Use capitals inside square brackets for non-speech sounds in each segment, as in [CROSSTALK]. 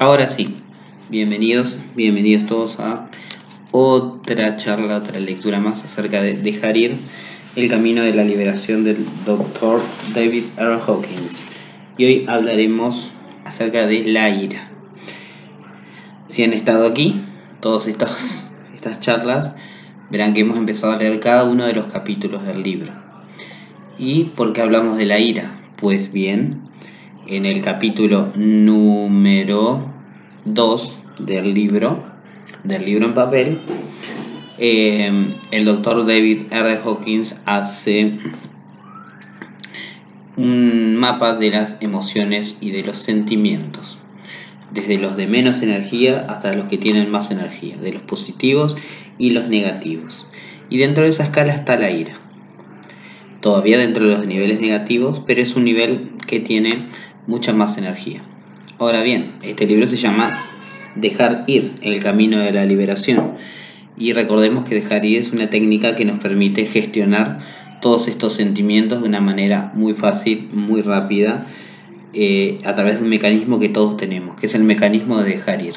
Ahora sí, bienvenidos, bienvenidos todos a otra charla, otra lectura más acerca de dejar ir el camino de la liberación del Dr. David R. Hawkins. Y hoy hablaremos acerca de la ira. Si han estado aquí, todas estas, estas charlas, verán que hemos empezado a leer cada uno de los capítulos del libro. ¿Y por qué hablamos de la ira? Pues bien, en el capítulo número 2 del libro, del libro en papel, eh, el doctor David R. Hawkins hace un mapa de las emociones y de los sentimientos, desde los de menos energía hasta los que tienen más energía, de los positivos y los negativos. Y dentro de esa escala está la ira. Todavía dentro de los niveles negativos, pero es un nivel que tiene mucha más energía. Ahora bien, este libro se llama Dejar ir, el camino de la liberación. Y recordemos que dejar ir es una técnica que nos permite gestionar todos estos sentimientos de una manera muy fácil, muy rápida, eh, a través de un mecanismo que todos tenemos, que es el mecanismo de dejar ir.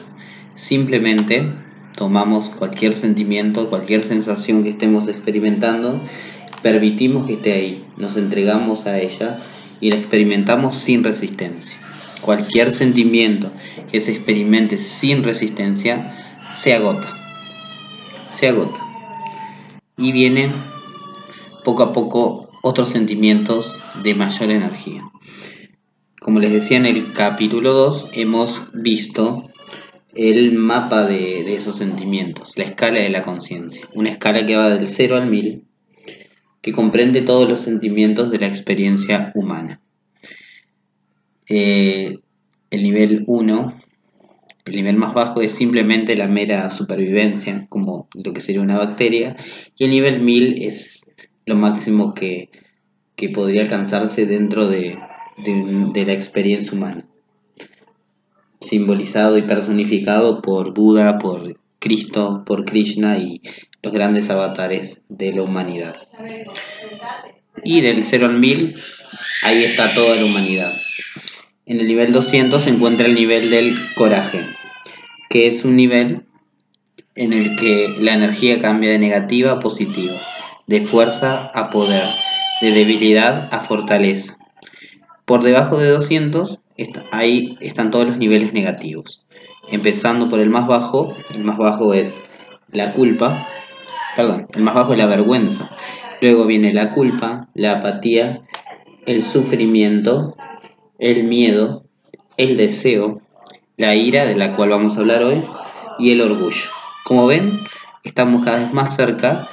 Simplemente tomamos cualquier sentimiento, cualquier sensación que estemos experimentando, permitimos que esté ahí, nos entregamos a ella y la experimentamos sin resistencia. Cualquier sentimiento que se experimente sin resistencia se agota. Se agota. Y vienen poco a poco otros sentimientos de mayor energía. Como les decía en el capítulo 2, hemos visto el mapa de, esos sentimientos, la escala de la conciencia. Una escala que va del 0 al 1000 que comprende todos los sentimientos de la experiencia humana. Eh, el nivel 1, el nivel más bajo es simplemente la mera supervivencia, como lo que sería una bacteria, y el nivel 1000 es lo máximo que, podría alcanzarse dentro de, de la experiencia humana, simbolizado y personificado por Buda, por Cristo, por Krishna y los grandes avatares de la humanidad. Y del 0 al 1000, ahí está toda la humanidad. En el nivel 200 se encuentra el nivel del coraje, que es un nivel en el que la energía cambia de negativa a positiva, de fuerza a poder, de debilidad a fortaleza. Por debajo de 200, ahí están todos los niveles negativos. Empezando por el más bajo, el más bajo es la culpa, perdón, el más bajo es la vergüenza. Luego viene la culpa, la apatía, el sufrimiento, el miedo, el deseo, la ira, de la cual vamos a hablar hoy, y el orgullo. Como ven, estamos cada vez más cerca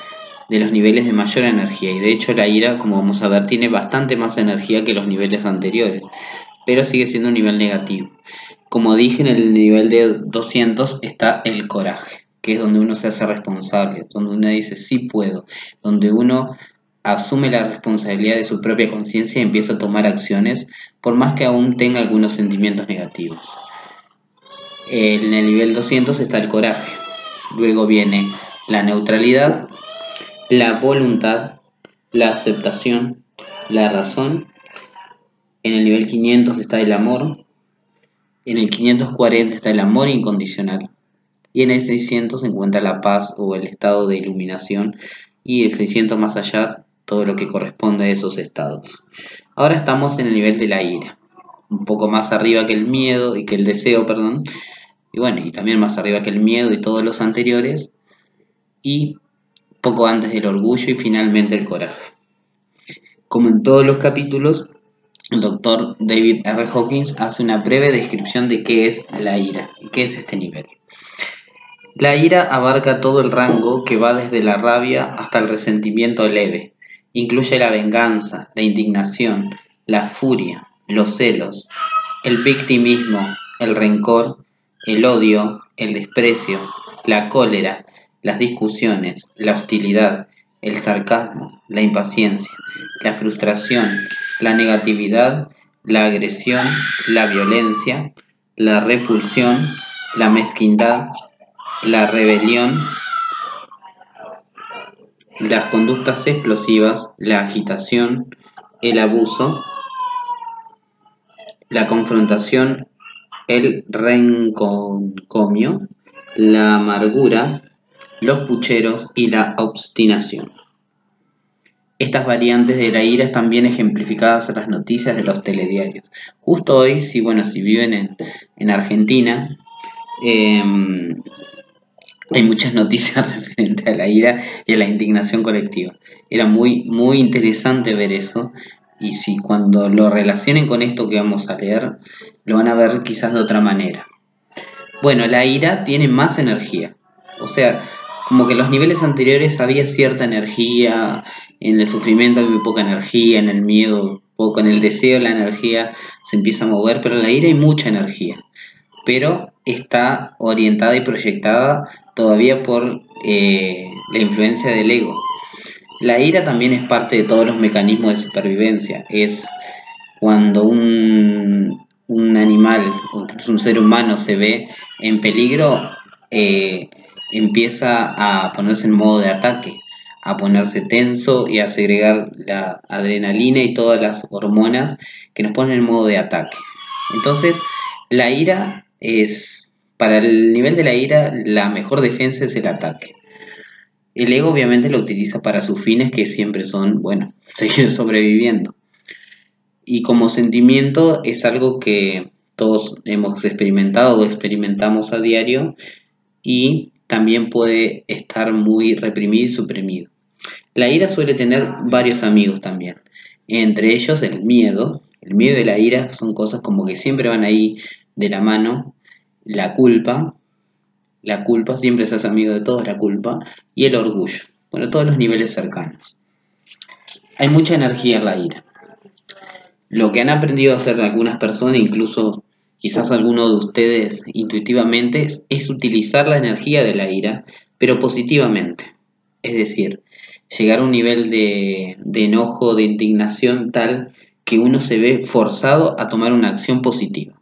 de los niveles de mayor energía y de hecho la ira, como vamos a ver, tiene bastante más energía que los niveles anteriores, pero sigue siendo un nivel negativo. Como dije, en el nivel de 200 está el coraje que es donde uno se hace responsable, donde uno dice sí puedo, donde uno asume la responsabilidad de su propia conciencia y empieza a tomar acciones, por más que aún tenga algunos sentimientos negativos. En el nivel 200 está el coraje, luego viene la neutralidad, la voluntad, la aceptación, la razón. En el nivel 500 está el amor, en el 540 está el amor incondicional, y en el 600 se encuentra la paz o el estado de iluminación y el 600 más allá todo lo que corresponde a esos estados. Ahora estamos en el nivel de la ira, un poco más arriba que el miedo y que el deseo, perdón, y bueno, y también más arriba que el miedo y todos los anteriores, y poco antes del orgullo y finalmente el coraje. Como en todos los capítulos, el doctor David R. Hawkins hace una breve descripción de qué es la ira y qué es este nivel. La ira abarca todo el rango que va desde la rabia hasta el resentimiento leve. Incluye la venganza, la indignación, la furia, los celos, el victimismo, el rencor, el odio, el desprecio, la cólera, las discusiones, la hostilidad, el sarcasmo, la impaciencia, la frustración, la negatividad, la agresión, la violencia, la repulsión, la mezquindad, la rebelión, las conductas explosivas, la agitación, el abuso, la confrontación el renconcomio, la amargura, los pucheros y la obstinación. Estas variantes de la ira están bien ejemplificadas en las noticias de los telediarios. Justo hoy, si bueno, si viven en, Argentina, em, hay muchas [LAUGHS] noticias referentes a la ira y a la indignación colectiva. Era muy, muy interesante ver eso. Y si cuando lo relacionen con esto que vamos a leer, lo van a ver quizás de otra manera. Bueno, la ira tiene más energía. O sea, como que en los niveles anteriores había cierta energía, en el sufrimiento hay muy poca energía, en el miedo poco, en el deseo la energía se empieza a mover, pero en la ira hay mucha energía. Pero está orientada y proyectada todavía por eh, la influencia del ego. La ira también es parte de todos los mecanismos de supervivencia. Es cuando un, un animal, un ser humano se ve en peligro, eh, empieza a ponerse en modo de ataque, a ponerse tenso y a segregar la adrenalina y todas las hormonas que nos ponen en modo de ataque. Entonces, la ira es, para el nivel de la ira, la mejor defensa es el ataque. El ego obviamente lo utiliza para sus fines que siempre son, bueno, [LAUGHS] seguir sobreviviendo. Y como sentimiento es algo que todos hemos experimentado o experimentamos a diario y también puede estar muy reprimido y suprimido. La ira suele tener varios amigos también, entre ellos el miedo. El miedo y la ira son cosas como que siempre van ahí de la mano. La culpa, la culpa siempre se hace amigo de todos, la culpa, y el orgullo. Bueno, todos los niveles cercanos. Hay mucha energía en la ira. Lo que han aprendido a hacer algunas personas, incluso quizás alguno de ustedes intuitivamente, es, utilizar la energía de la ira, pero positivamente. Es decir, llegar a un nivel de enojo, de indignación tal que uno se ve forzado a tomar una acción positiva.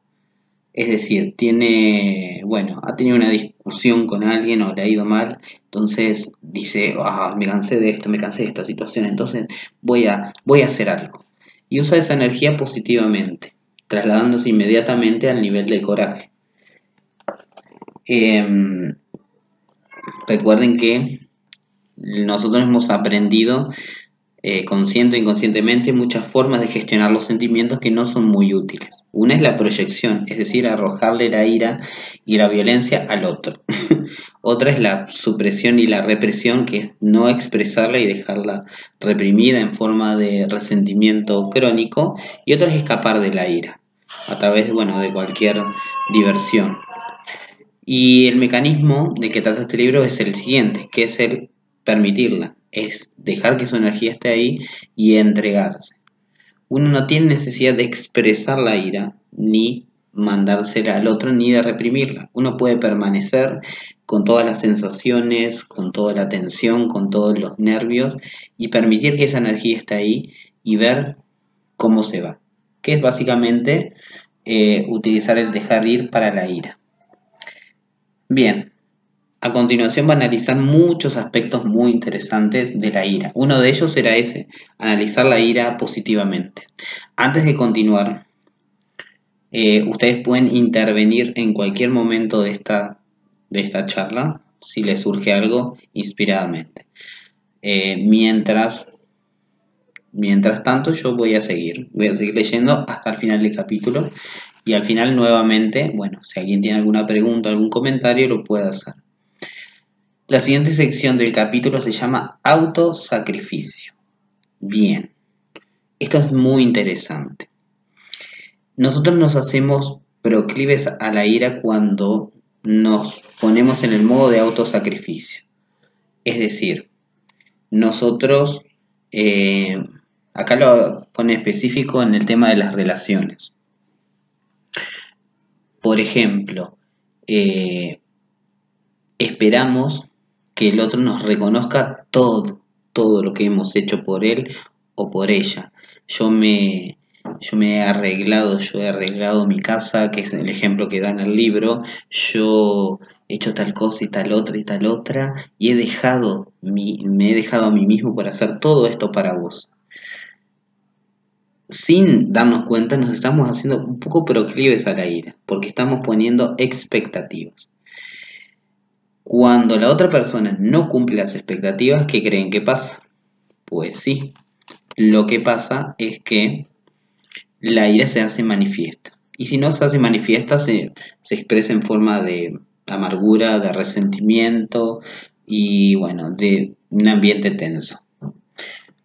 Es decir, tiene, bueno, ha tenido una discusión con alguien o le ha ido mal, entonces dice, ah, me cansé de esto, me cansé de esta situación, entonces voy a, voy a hacer algo. Y usa esa energía positivamente trasladándose inmediatamente al nivel de coraje. Em, recuerden que nosotros hemos aprendido eh, consciente o inconscientemente muchas formas de gestionar los sentimientos que no son muy útiles. Una es la proyección, es decir, arrojarle la ira y la violencia al otro. [LAUGHS] Otra es la supresión y la represión, que es no expresarla y dejarla reprimida en forma de resentimiento crónico. Y otra es escapar de la ira a través bueno, de cualquier diversión. Y el mecanismo de que trata este libro es el siguiente, que es el permitirla es dejar que su energía esté ahí y entregarse. Uno no tiene necesidad de expresar la ira, ni mandársela al otro, ni de reprimirla. Uno puede permanecer con todas las sensaciones, con toda la tensión, con todos los nervios y permitir que esa energía esté ahí y ver cómo se va. Que es básicamente eh, utilizar el dejar ir para la ira. Bien, a continuación va a analizar muchos aspectos muy interesantes de la ira. Uno de ellos era ese, analizar la ira positivamente. Antes de continuar, eh, ustedes pueden intervenir en cualquier momento de esta, de esta charla, si les surge algo, inspiradamente. Eh, mientras, mientras tanto, yo voy a seguir, voy a seguir leyendo hasta el final del capítulo y al final nuevamente, bueno, si alguien tiene alguna pregunta, algún comentario, lo puede hacer. La siguiente sección del capítulo se llama autosacrificio. Bien, esto es muy interesante. Nosotros nos hacemos proclives a la ira cuando nos ponemos en el modo de autosacrificio. Es decir, nosotros, eh, acá lo pone específico en el tema de las relaciones. Por ejemplo, eh, esperamos que el otro nos reconozca todo, todo lo que hemos hecho por él o por ella. Yo me, yo me he arreglado, yo he arreglado mi casa, que es el ejemplo que da en el libro, yo he hecho tal cosa y tal otra y tal otra, y he dejado, mi, me he dejado a mí mismo por hacer todo esto para vos. sin darnos cuenta nos estamos haciendo un poco proclives a la ira, porque estamos poniendo expectativas. Cuando la otra persona no cumple las expectativas, ¿qué creen que pasa? Pues sí, lo que pasa es que la ira se hace manifiesta. Y si no se hace manifiesta, se, se expresa en forma de amargura, de resentimiento y bueno, de un ambiente tenso.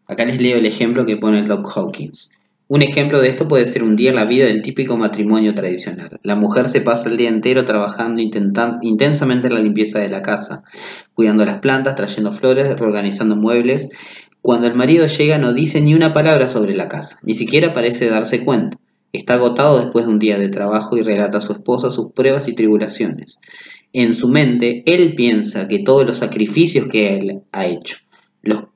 Acá les leo el ejemplo que pone Doc Hawkins. Un ejemplo de esto puede ser un día en la vida del típico matrimonio tradicional. La mujer se pasa el día entero trabajando intensamente en la limpieza de la casa, cuidando las plantas, trayendo flores, reorganizando muebles. Cuando el marido llega no dice ni una palabra sobre la casa, ni siquiera parece darse cuenta. Está agotado después de un día de trabajo y relata a su esposa sus pruebas y tribulaciones. En su mente, él piensa que todos los sacrificios que él ha hecho, los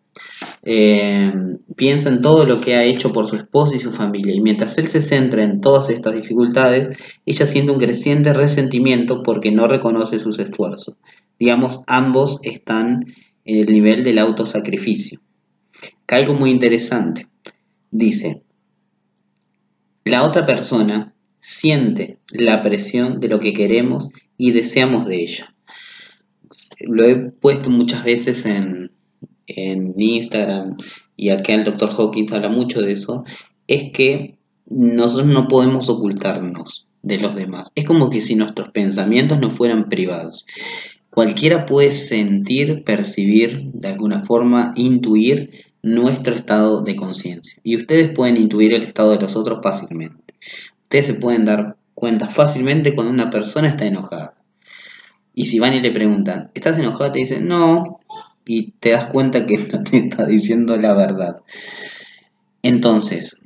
eh, piensa en todo lo que ha hecho por su esposa y su familia, y mientras él se centra en todas estas dificultades, ella siente un creciente resentimiento porque no reconoce sus esfuerzos. Digamos, ambos están en el nivel del autosacrificio. Algo muy interesante. Dice, la otra persona siente la presión de lo que queremos y deseamos de ella. Lo he puesto muchas veces en, en Instagram y acá el doctor Hawkins habla mucho de eso, es que nosotros no podemos ocultarnos de los demás. Es como que si nuestros pensamientos no fueran privados. Cualquiera puede sentir, percibir, de alguna forma, intuir nuestro estado de conciencia. Y ustedes pueden intuir el estado de los otros fácilmente. Ustedes se pueden dar cuenta fácilmente cuando una persona está enojada. Y si van y le preguntan, ¿estás enojada? Te dicen, no, y te das cuenta que no te está diciendo la verdad. Entonces,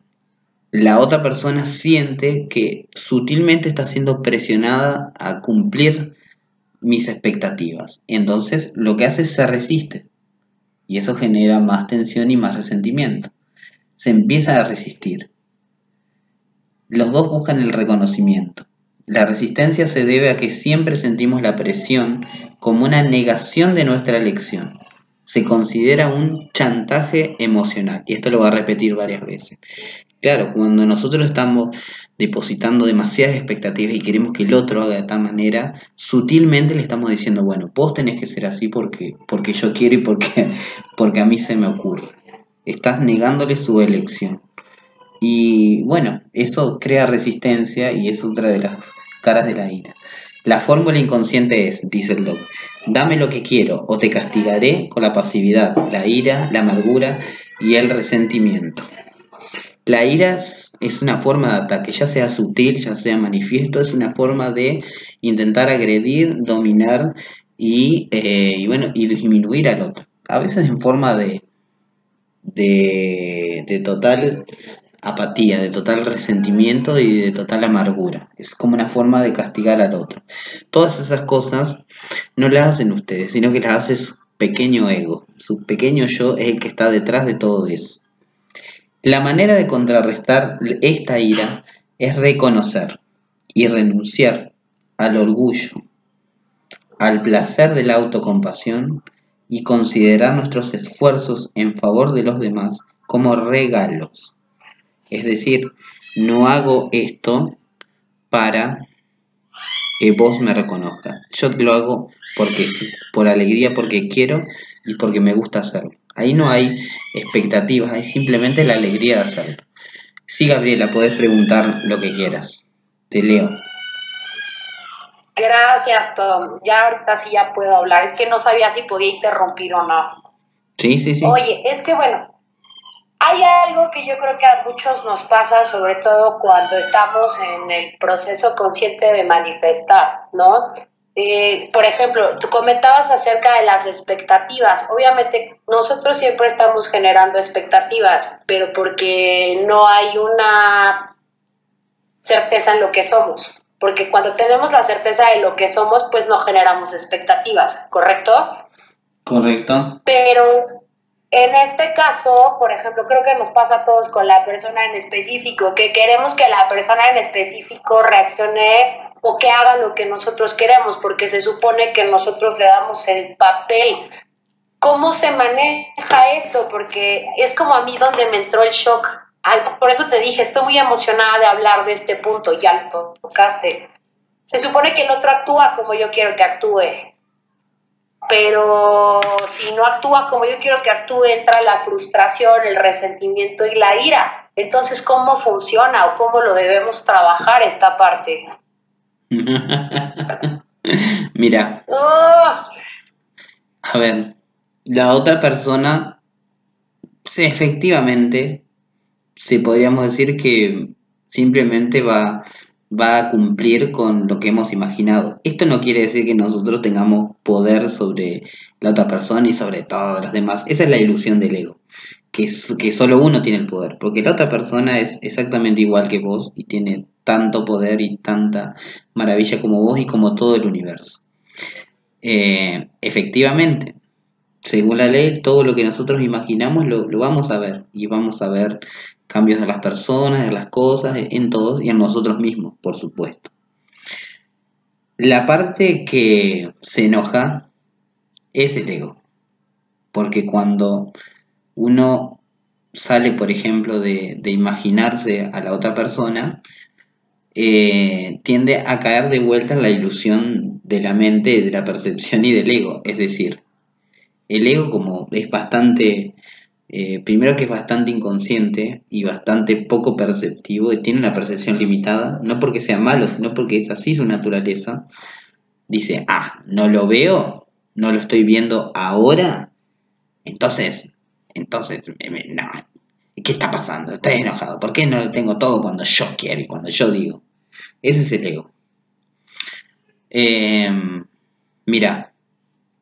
la otra persona siente que sutilmente está siendo presionada a cumplir mis expectativas. Entonces, lo que hace es se resiste. Y eso genera más tensión y más resentimiento. Se empieza a resistir. Los dos buscan el reconocimiento. La resistencia se debe a que siempre sentimos la presión como una negación de nuestra elección se considera un chantaje emocional. Y esto lo va a repetir varias veces. Claro, cuando nosotros estamos depositando demasiadas expectativas y queremos que el otro haga de tal manera, sutilmente le estamos diciendo, bueno, vos tenés que ser así porque, porque yo quiero y porque, [LAUGHS] porque a mí se me ocurre. Estás negándole su elección. Y bueno, eso crea resistencia y es otra de las caras de la ira. La fórmula inconsciente es, dice el doc, dame lo que quiero o te castigaré con la pasividad, la ira, la amargura y el resentimiento. La ira es una forma de ataque, ya sea sutil, ya sea manifiesto, es una forma de intentar agredir, dominar y, eh, bueno, y disminuir al otro. A veces en forma de, de, de total apatía, de total resentimiento y de total amargura. Es como una forma de castigar al otro. Todas esas cosas no las hacen ustedes, sino que las hace su pequeño ego. Su pequeño yo es el que está detrás de todo eso. La manera de contrarrestar esta ira es reconocer y renunciar al orgullo, al placer de la autocompasión y considerar nuestros esfuerzos en favor de los demás como regalos es decir, no hago esto para que vos me reconozcas. Yo lo hago porque sí, por alegría, porque quiero y porque me gusta hacerlo. Ahí no hay expectativas, hay simplemente la alegría de hacerlo. Sí, Gabriela, puedes preguntar lo que quieras. Te leo. Gracias, Tom. Ya ahorita sí ya puedo hablar. Es que no sabía si podía interrumpir o no. Sí, sí, sí. Oye, es que bueno, hay algo que yo creo que a muchos nos pasa, sobre todo cuando estamos en el proceso consciente de manifestar, ¿no? Eh, por ejemplo, tú comentabas acerca de las expectativas. Obviamente nosotros siempre estamos generando expectativas, pero porque no hay una certeza en lo que somos. Porque cuando tenemos la certeza de lo que somos, pues no generamos expectativas, ¿correcto? Correcto. Pero en este caso, por ejemplo, creo que nos pasa a todos con la persona en específico, que queremos que la persona en específico reaccione o que haga lo que nosotros queremos, porque se supone que nosotros le damos el papel. ¿Cómo se maneja esto? Porque es como a mí donde me entró el shock por eso te dije, estoy muy emocionada de hablar de este punto, ya lo tocaste. Se supone que el otro actúa como yo quiero que actúe, pero si no actúa como yo quiero que actúe, entra la frustración, el resentimiento y la ira. Entonces, ¿cómo funciona o cómo lo debemos trabajar esta parte? [LAUGHS] Mira. ¡Oh! A ver, la otra persona, efectivamente, se podríamos decir que simplemente va, va a cumplir con lo que hemos imaginado. Esto no quiere decir que nosotros tengamos poder sobre la otra persona y sobre todos los demás. Esa es la ilusión del ego, que, que solo uno tiene el poder, porque la otra persona es exactamente igual que vos y tiene tanto poder y tanta maravilla como vos y como todo el universo. Eh, efectivamente, según la ley, todo lo que nosotros imaginamos lo, vamos a ver y vamos a ver cambios de las personas, de las cosas, en todos y en nosotros mismos, por supuesto. La parte que se enoja es el ego, porque cuando uno sale, por ejemplo, de, de imaginarse a la otra persona, eh, tiende a caer de vuelta en la ilusión de la mente, de la percepción y del ego. Es decir, el ego como es bastante, eh, primero que es bastante inconsciente y bastante poco perceptivo y tiene una percepción limitada, no porque sea malo, sino porque es así su naturaleza, dice, ah, no lo veo, no lo estoy viendo ahora, entonces, entonces, no, ¿qué está pasando? Estoy enojado, ¿por qué no lo tengo todo cuando yo quiero y cuando yo digo? Ese es el ego. Em, mira,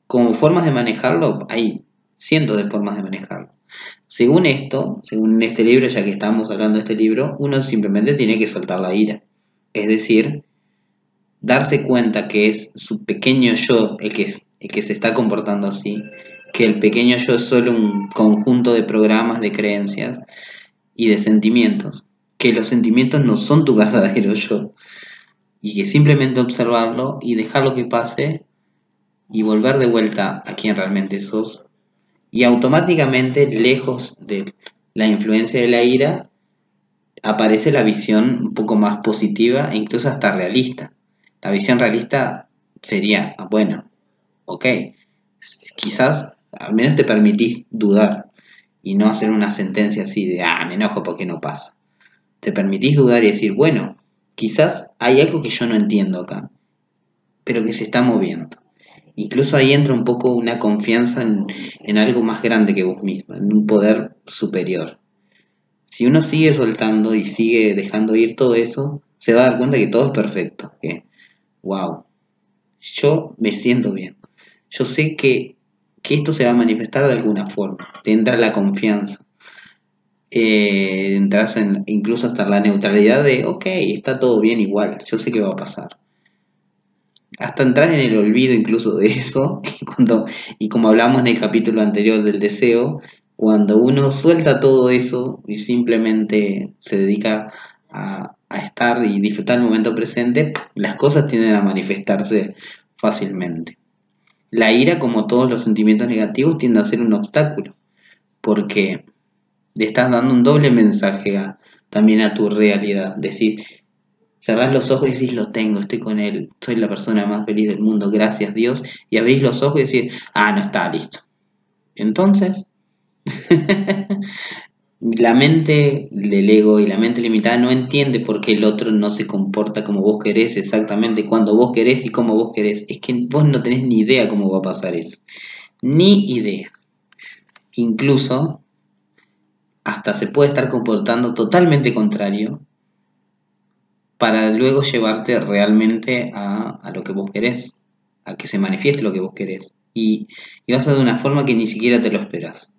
como formas de manejarlo, hay cientos de formas de manejarlo. Según esto, según este libro, ya que estamos hablando de este libro, uno simplemente tiene que soltar la ira. Es decir, darse cuenta que es su pequeño yo el que, el que se está comportando así, que el pequeño yo es solo un conjunto de programas, de creencias y de sentimientos, que los sentimientos no son tu [LAUGHS] verdadero yo y que simplemente observarlo y dejarlo que pase y volver de vuelta a quien realmente sos y automáticamente lejos de la influencia de la ira aparece la visión un poco más positiva e incluso hasta realista. La visión realista sería, ah, bueno, ok, quizás al menos te permitís dudar y no hacer una sentencia así de, ah, me enojo porque no pasa te permitís dudar y decir, bueno, quizás hay algo que yo no entiendo acá, pero que se está moviendo. Incluso ahí entra un poco una confianza en, algo más grande que vos mismo, en un poder superior. Si uno sigue soltando y sigue dejando ir todo eso, se va a dar cuenta que todo es perfecto. Que, wow, yo me siento bien. Yo sé que, que esto se va a manifestar de alguna forma. Te entra la confianza eh, entras en, incluso hasta la neutralidad de, ok, está todo bien igual, yo sé qué va a pasar. Hasta entras en el olvido incluso de eso, [LAUGHS] cuando, y como hablamos en el capítulo anterior del deseo, cuando uno suelta todo eso y simplemente se dedica a, a estar y disfrutar el momento presente, las cosas tienden a manifestarse fácilmente. La ira, como todos los sentimientos negativos, tiende a ser un obstáculo, porque le estás dando un doble mensaje también a tu realidad. Decís, cerrás los ojos y decís, lo tengo, estoy con él, soy la persona más feliz del mundo, gracias Dios. Y abrís los ojos y decís, ah, no está listo. Entonces, [LAUGHS] la mente del ego y la mente limitada no entiende por qué el otro no se comporta como vos querés, exactamente cuando vos querés y como vos querés. Es que vos no tenés ni idea cómo va a pasar eso. Ni idea. Incluso hasta se puede estar comportando totalmente contrario para luego llevarte realmente a, lo que vos querés, a que se manifieste lo que vos querés. Y, y vas a de una forma que ni siquiera te lo esperas.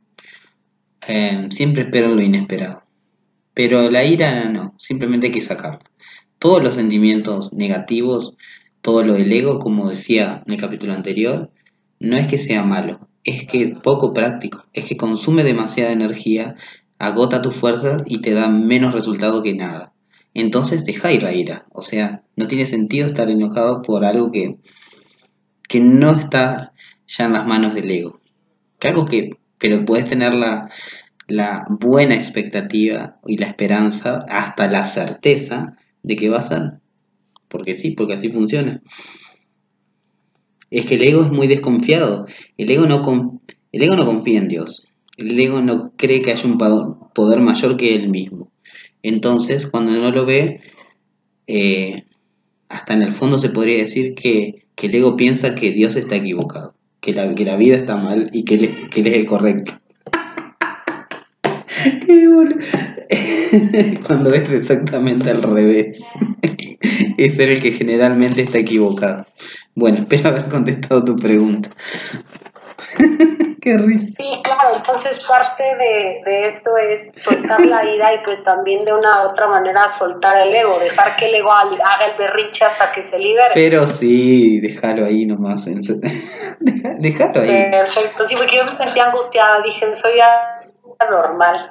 Eh, siempre espero lo inesperado. Pero la ira no, simplemente hay que sacarla. Todos los sentimientos negativos, todo lo del ego, como decía en el capítulo anterior, no es que sea malo, es que poco práctico, es que consume demasiada energía agota tu fuerza y te da menos resultado que nada. Entonces deja ir la ira. O sea, no tiene sentido estar enojado por algo que, que no está ya en las manos del ego. Que algo que, pero puedes tener la, la buena expectativa y la esperanza, hasta la certeza de que va a ser. Porque sí, porque así funciona. Es que el ego es muy desconfiado. El ego no, el ego no confía en Dios. El ego no cree que haya un poder mayor que él mismo. Entonces, cuando no lo ve, eh, hasta en el fondo se podría decir que, el ego piensa que Dios está equivocado, que la, vida está mal y que él es, que él es el correcto. [LAUGHS] [LAUGHS] Cuando es exactamente al revés. [LAUGHS] es el que generalmente está equivocado. Bueno, espero haber contestado tu pregunta. Qué risa. Sí, claro, entonces parte de, esto es soltar la ira y pues también de una u otra manera soltar el ego, dejar que el ego haga el berrinche hasta que se libere. Pero sí, déjalo ahí nomás. [LAUGHS] déjalo ahí. Perfecto, sí, porque yo me sentía angustiada, dije, soy anormal.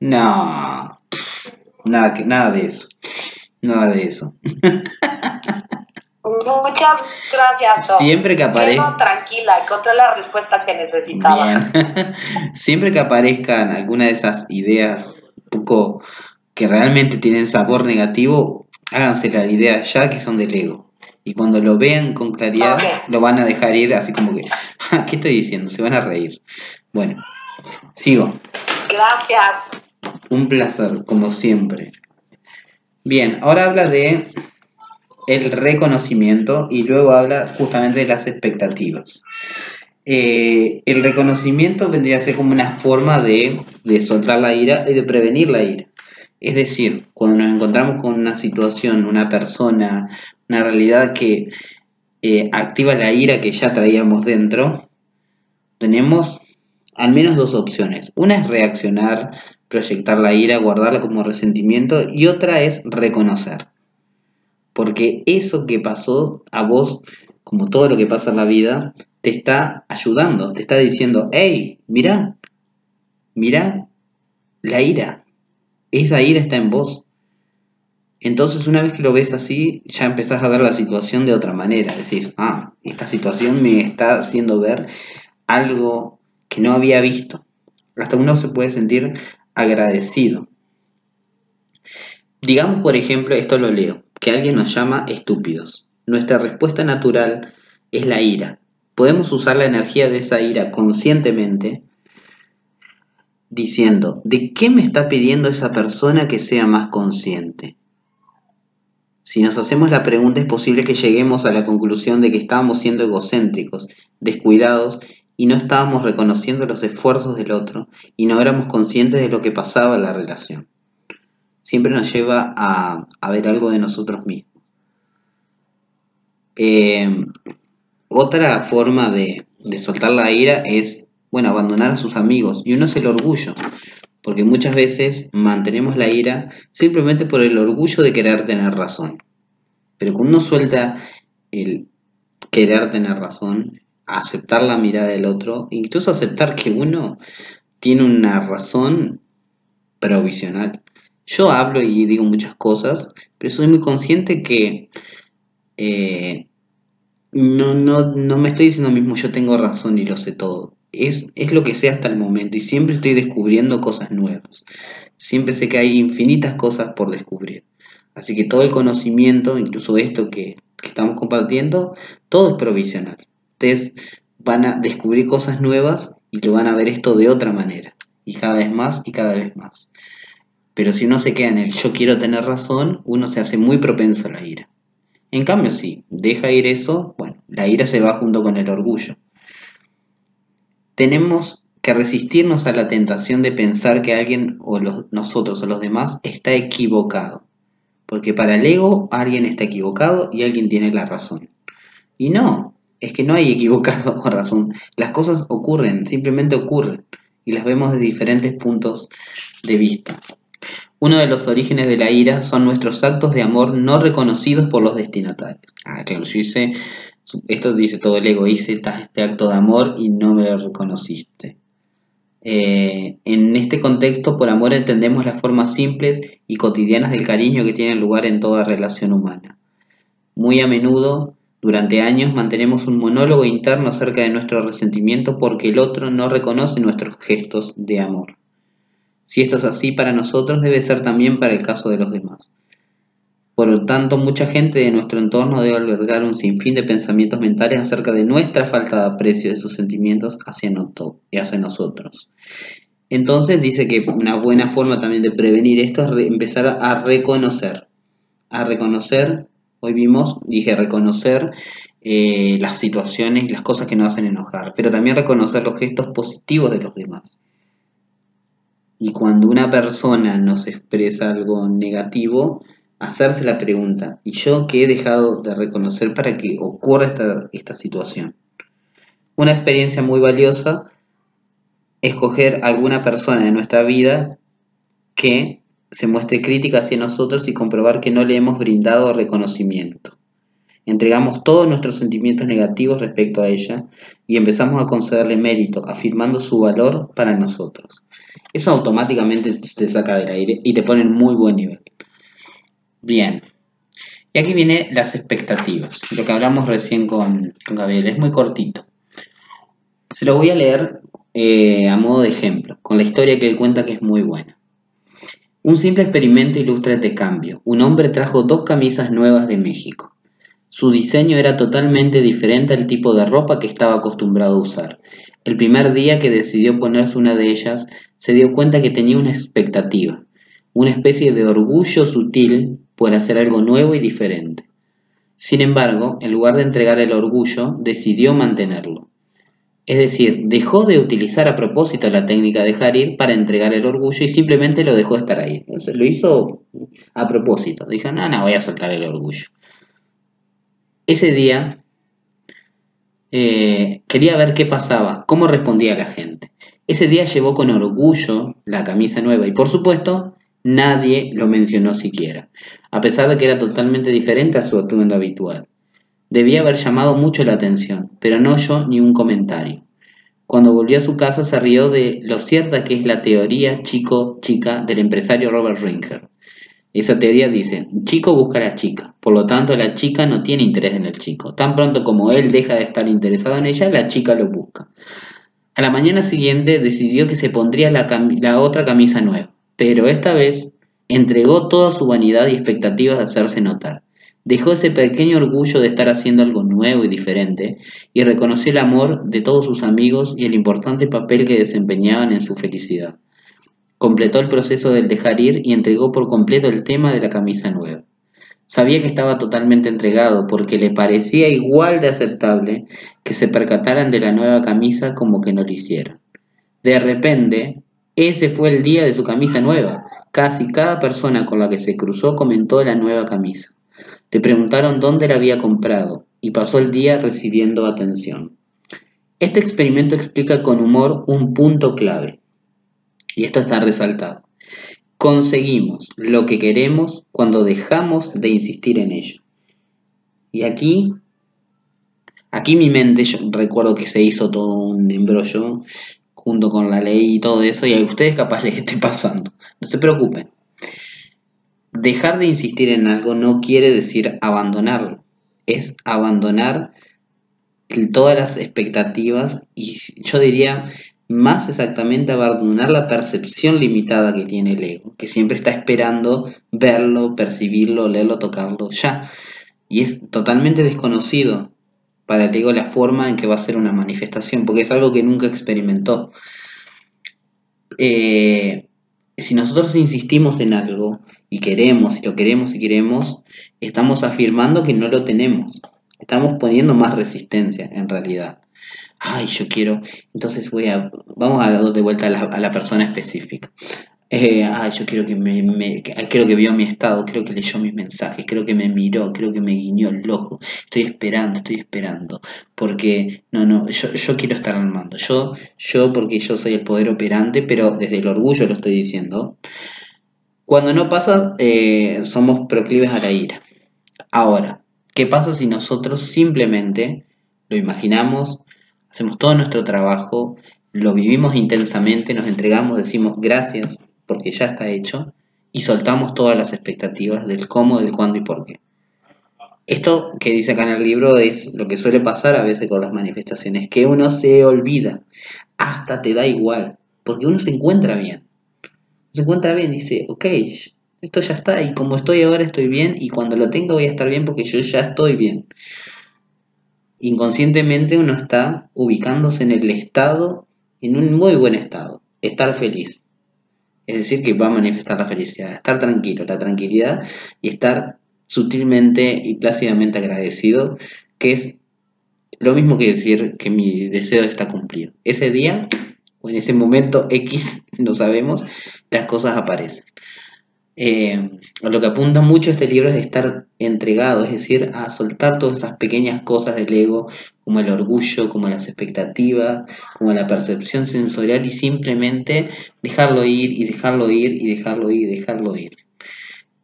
no, nada, nada de eso, nada de eso. [LAUGHS] Muchas gracias. Siempre que aparezca. Tranquila, encontré la respuesta que necesitaba. [LAUGHS] Siempre que aparezcan alguna de esas ideas un poco que realmente tienen sabor negativo, háganse la idea ya que son del ego. Y cuando lo vean con claridad, lo van a dejar ir así como que, [LAUGHS] ah, ¿qué estoy diciendo? Se van a reír. Bueno, sigo. Gracias. Un placer, como siempre. Bien, ahora habla de el reconocimiento y luego habla justamente de las expectativas. Eh, el reconocimiento vendría a ser como una forma de, soltar la ira y de prevenir la ira. Es decir, cuando nos encontramos con una situación, una persona, una realidad que eh, activa la ira que ya traíamos dentro, tenemos al menos dos opciones. Una es reaccionar, proyectar la ira, guardarla como resentimiento y otra es reconocer. Porque eso que pasó a vos, como todo lo que pasa en la vida, te está ayudando, te está diciendo, hey, mira, mira la ira. Esa ira está en vos. Entonces una vez que lo ves así, ya empezás a ver la situación de otra manera. Decís, ah, esta situación me está haciendo ver algo que no había visto. Hasta uno se puede sentir agradecido. Digamos, por ejemplo, esto lo leo que alguien nos llama estúpidos. Nuestra respuesta natural es la ira. Podemos usar la energía de esa ira conscientemente diciendo, ¿de qué me está pidiendo esa persona que sea más consciente? Si nos hacemos la pregunta es posible que lleguemos a la conclusión de que estábamos siendo egocéntricos, descuidados y no estábamos reconociendo los esfuerzos del otro y no éramos conscientes de lo que pasaba en la relación siempre nos lleva a, ver algo de nosotros mismos. Eh, otra forma de, soltar la ira es, bueno, abandonar a sus amigos. Y uno es el orgullo, porque muchas veces mantenemos la ira simplemente por el orgullo de querer tener razón. Pero cuando uno suelta el querer tener razón, aceptar la mirada del otro, incluso aceptar que uno tiene una razón provisional. Yo hablo y digo muchas cosas, pero soy muy consciente que eh, no, no, no, me estoy diciendo mismo yo tengo razón y lo sé todo. Es, es lo que sé hasta el momento y siempre estoy descubriendo cosas nuevas. Siempre sé que hay infinitas cosas por descubrir. Así que todo el conocimiento, incluso esto que, que estamos compartiendo, todo es provisional. Ustedes van a descubrir cosas nuevas y lo van a ver esto de otra manera. Y cada vez más y cada vez más. Pero si uno se queda en el yo quiero tener razón, uno se hace muy propenso a la ira. En cambio, si deja ir eso, bueno, la ira se va junto con el orgullo. Tenemos que resistirnos a la tentación de pensar que alguien o nosotros o los demás está equivocado. Porque para el ego alguien está equivocado y alguien tiene la razón. Y no, es que no hay [LAUGHS] equivocado o razón. Las cosas ocurren, simplemente ocurren. Y las vemos de diferentes puntos de vista. Uno de los orígenes de la ira son nuestros actos de amor no reconocidos por los destinatarios. Ah, claro, yo hice, esto dice todo el ego, hice este acto de amor y no me lo reconociste. Eh, en este contexto, por amor entendemos las formas simples y cotidianas del cariño que tiene lugar en toda relación humana. Muy a menudo, durante años, mantenemos un monólogo interno acerca de nuestro resentimiento porque el otro no reconoce nuestros gestos de amor. Si esto es así para nosotros, debe ser también para el caso de los demás. Por lo tanto, mucha gente de nuestro entorno debe albergar un sinfín de pensamientos mentales acerca de nuestra falta de aprecio de sus sentimientos hacia, hacia nosotros. Entonces dice que una buena forma también de prevenir esto es empezar a reconocer. A reconocer, hoy vimos, dije reconocer eh, las situaciones y las cosas que nos hacen enojar, pero también reconocer los gestos positivos de los demás. Y cuando una persona nos expresa algo negativo, hacerse la pregunta, ¿y yo qué he dejado de reconocer para que ocurra esta, esta situación? Una experiencia muy valiosa, escoger alguna persona de nuestra vida que se muestre crítica hacia nosotros y comprobar que no le hemos brindado reconocimiento. Entregamos todos nuestros sentimientos negativos respecto a ella y empezamos a concederle mérito, afirmando su valor para nosotros. Eso automáticamente te saca del aire y te pone en muy buen nivel. Bien. Y aquí viene las expectativas, lo que hablamos recién con, Gabriel. Es muy cortito. Se lo voy a leer eh, a modo de ejemplo, con la historia que él cuenta que es muy buena. Un simple experimento ilustra este cambio. Un hombre trajo dos camisas nuevas de México. Su diseño era totalmente diferente al tipo de ropa que estaba acostumbrado a usar. El primer día que decidió ponerse una de ellas, se dio cuenta que tenía una expectativa, una especie de orgullo sutil por hacer algo nuevo y diferente. Sin embargo, en lugar de entregar el orgullo, decidió mantenerlo. Es decir, dejó de utilizar a propósito la técnica de dejar para entregar el orgullo y simplemente lo dejó estar ahí. lo hizo a propósito. Dijo, no, no, voy a soltar el orgullo. Ese día eh, quería ver qué pasaba, cómo respondía la gente. Ese día llevó con orgullo la camisa nueva y por supuesto nadie lo mencionó siquiera a pesar de que era totalmente diferente a su atuendo habitual. Debía haber llamado mucho la atención, pero no oyó ni un comentario. Cuando volvió a su casa se rió de lo cierta que es la teoría chico-chica del empresario Robert Ringer. Esa teoría dice, chico busca a la chica, por lo tanto la chica no tiene interés en el chico. Tan pronto como él deja de estar interesado en ella, la chica lo busca. A la mañana siguiente decidió que se pondría la, la otra camisa nueva, pero esta vez Entregó toda su vanidad y expectativas de hacerse notar. Dejó ese pequeño orgullo de estar haciendo algo nuevo y diferente y reconoció el amor de todos sus amigos y el importante papel que desempeñaban en su felicidad. Completó el proceso del dejar ir y entregó por completo el tema de la camisa nueva. Sabía que estaba totalmente entregado porque le parecía igual de aceptable que se percataran de la nueva camisa como que no lo hicieron. De repente, ese fue el día de su camisa nueva Casi cada persona con la que se cruzó comentó la nueva camisa. Le preguntaron dónde la había comprado y pasó el día recibiendo atención. Este experimento explica con humor un punto clave. Y esto está resaltado. Conseguimos lo que queremos cuando dejamos de insistir en ello. Y aquí, aquí mi mente, yo recuerdo que se hizo todo un embrollo junto con la ley y todo eso, y a ustedes capaz [LAUGHS] les esté pasando. No se preocupen. Dejar de insistir en algo no quiere decir abandonarlo, es abandonar todas las expectativas y yo diría más exactamente abandonar la percepción limitada que tiene el ego, que siempre está esperando verlo, percibirlo, leerlo, tocarlo ya. Y es totalmente desconocido para el ego la forma en que va a ser una manifestación, porque es algo que nunca experimentó. Eh, si nosotros insistimos en algo y queremos, y lo queremos y queremos, estamos afirmando que no lo tenemos. Estamos poniendo más resistencia en realidad. Ay, yo quiero, entonces voy a, vamos a dar de vuelta a la persona específica. Eh, yo quiero que me, creo que vio mi estado, creo que leyó mis mensajes, creo que me miró, creo que me guiñó el ojo. Estoy esperando, estoy esperando. Porque, no, no, yo, yo quiero estar al mando. Yo, yo, porque yo soy el poder operante, pero desde el orgullo lo estoy diciendo. Cuando no pasa, eh, somos proclives a la ira. Ahora, ¿qué pasa si nosotros simplemente lo imaginamos, hacemos todo nuestro trabajo, lo vivimos intensamente, nos entregamos, decimos gracias, porque ya está hecho, y soltamos todas las expectativas del cómo, del cuándo y por qué. Esto que dice acá en el libro es lo que suele pasar a veces con las manifestaciones, que uno se olvida, hasta te da igual, porque uno se encuentra bien. se encuentra bien, dice, ok, esto ya está, y como estoy ahora estoy bien, y cuando lo tenga voy a estar bien porque yo ya estoy bien. Inconscientemente uno está ubicándose en el estado, en un muy buen estado, estar feliz. Es decir, que va a manifestar la felicidad, estar tranquilo, la tranquilidad y estar sutilmente y plácidamente agradecido, que es lo mismo que decir que mi deseo está cumplido. Ese día o en ese momento X, [LAUGHS] no sabemos, las cosas aparecen. Eh, lo que apunta mucho este libro es estar entregado, es decir, a soltar todas esas pequeñas cosas del ego, como el orgullo, como las expectativas, como la percepción sensorial y simplemente dejarlo ir y dejarlo ir y dejarlo ir y dejarlo ir.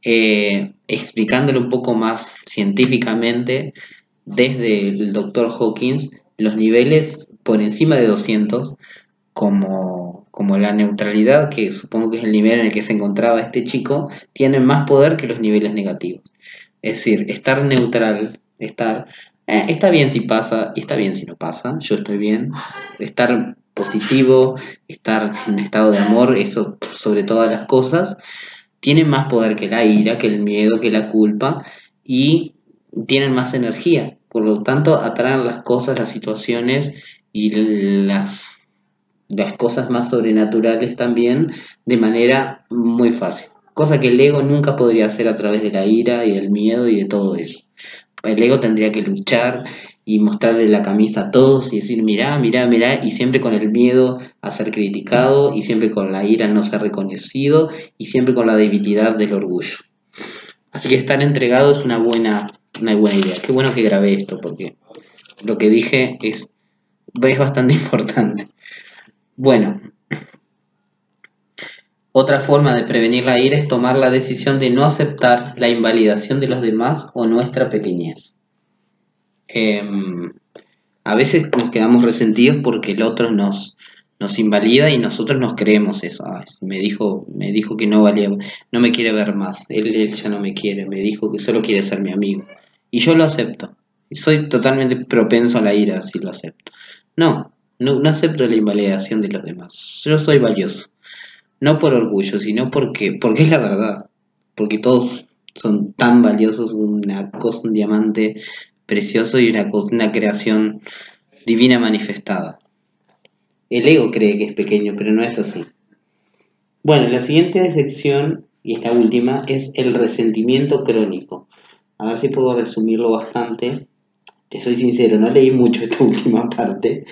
Eh, explicándolo un poco más científicamente, desde el doctor Hawkins, los niveles por encima de 200 como, como la neutralidad, que supongo que es el nivel en el que se encontraba este chico, tienen más poder que los niveles negativos. Es decir, estar neutral, estar, eh, está bien si pasa y está bien si no pasa, yo estoy bien, estar positivo, estar en estado de amor, eso sobre todas las cosas, tiene más poder que la ira, que el miedo, que la culpa y tienen más energía. Por lo tanto, atraen las cosas, las situaciones y las las cosas más sobrenaturales también de manera muy fácil. Cosa que el ego nunca podría hacer a través de la ira y del miedo y de todo eso. El ego tendría que luchar y mostrarle la camisa a todos y decir, mirá, mirá, mirá, y siempre con el miedo a ser criticado y siempre con la ira no ser reconocido y siempre con la debilidad del orgullo. Así que estar entregado es una buena, una buena idea. Qué bueno que grabé esto porque lo que dije es, es bastante [LAUGHS] importante. Bueno, otra forma de prevenir la ira es tomar la decisión de no aceptar la invalidación de los demás o nuestra pequeñez. Em, a veces nos quedamos resentidos porque el otro nos, nos invalida y nosotros nos creemos eso. me, dijo, me dijo que no valía, no me quiere ver más, él, ya no me quiere, me dijo que solo quiere ser mi amigo. Y yo lo acepto. Soy totalmente propenso a la ira si lo acepto. No, no, acepto la invalidación de los demás. Yo soy valioso. No por orgullo, sino porque, porque es la verdad. Porque todos son tan valiosos, una cosa, un diamante precioso y una, una creación divina manifestada. El ego cree que es pequeño, pero no es así. Bueno, la siguiente sección, y esta última, es el resentimiento crónico. A ver si puedo resumirlo bastante soy sincero, no leí mucho esta [LAUGHS] última parte.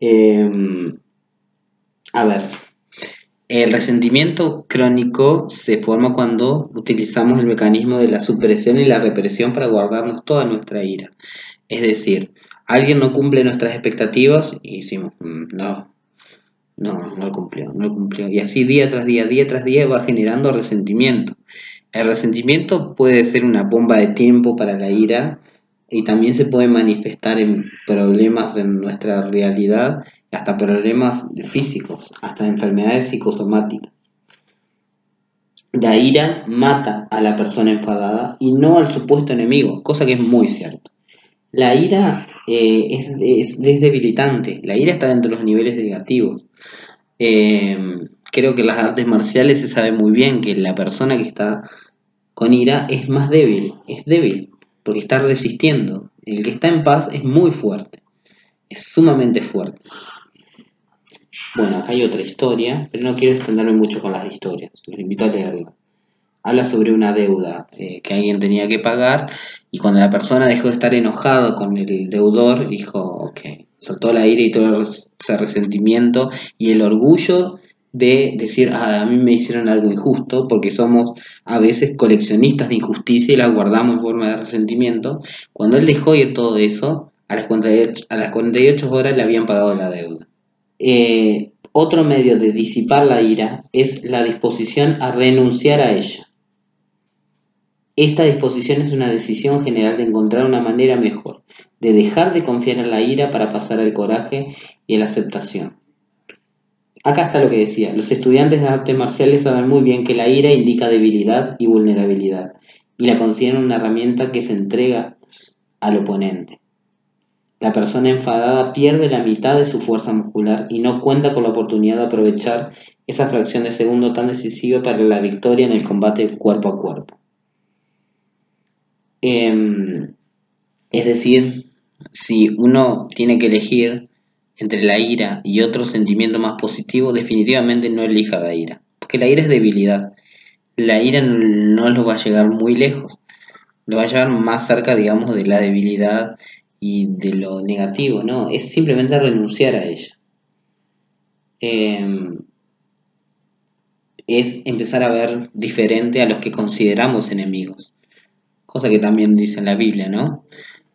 Em, a ver, el resentimiento crónico se forma cuando utilizamos el mecanismo de la supresión y la represión para guardarnos toda nuestra ira. Es decir, alguien no cumple nuestras expectativas y decimos, mm, no, no, no cumplió, no cumplió. Y así día tras día, día tras día va generando resentimiento. El resentimiento puede ser una bomba de tiempo para la ira y también se puede manifestar en problemas en nuestra realidad, hasta problemas físicos, hasta enfermedades psicosomáticas. La ira mata a la persona enfadada y no al supuesto enemigo, cosa que es muy cierto. La ira eh, es, debilitante, la ira está dentro de los niveles negativos. Eh, creo que en las artes marciales se sabe muy bien que la persona que está con ira es más débil, es débil, porque está resistiendo. El que está en paz es muy fuerte, es sumamente fuerte. Bueno, acá hay otra historia, pero no quiero extenderme mucho con las historias, los invito a leerla. Habla sobre una deuda eh, que alguien tenía que pagar y cuando la persona dejó de estar enojado con el deudor, dijo, ok, soltó la ira y todo ese resentimiento y el orgullo de decir, ah, a mí me hicieron algo injusto, porque somos a veces coleccionistas de injusticia y las guardamos en forma de resentimiento. Cuando él dejó ir todo eso, a las 48, a las 48 horas le habían pagado la deuda. Eh, otro medio de disipar la ira es la disposición a renunciar a ella. Esta disposición es una decisión general de encontrar una manera mejor, de dejar de confiar en la ira para pasar al coraje y a la aceptación. Acá está lo que decía. Los estudiantes de artes marciales saben muy bien que la ira indica debilidad y vulnerabilidad y la consideran una herramienta que se entrega al oponente. La persona enfadada pierde la mitad de su fuerza muscular y no cuenta con la oportunidad de aprovechar esa fracción de segundo tan decisiva para la victoria en el combate cuerpo a cuerpo. Em, es decir, si uno tiene que elegir entre la ira y otro sentimiento más positivo, definitivamente no elija la ira, porque la ira es debilidad. La ira no lo va a llegar muy lejos, lo va a llevar más cerca, digamos, de la debilidad y de lo negativo, ¿no? Es simplemente renunciar a ella. Em, es empezar a ver diferente a los que consideramos enemigos. Cosa que también dice en la Biblia, ¿no?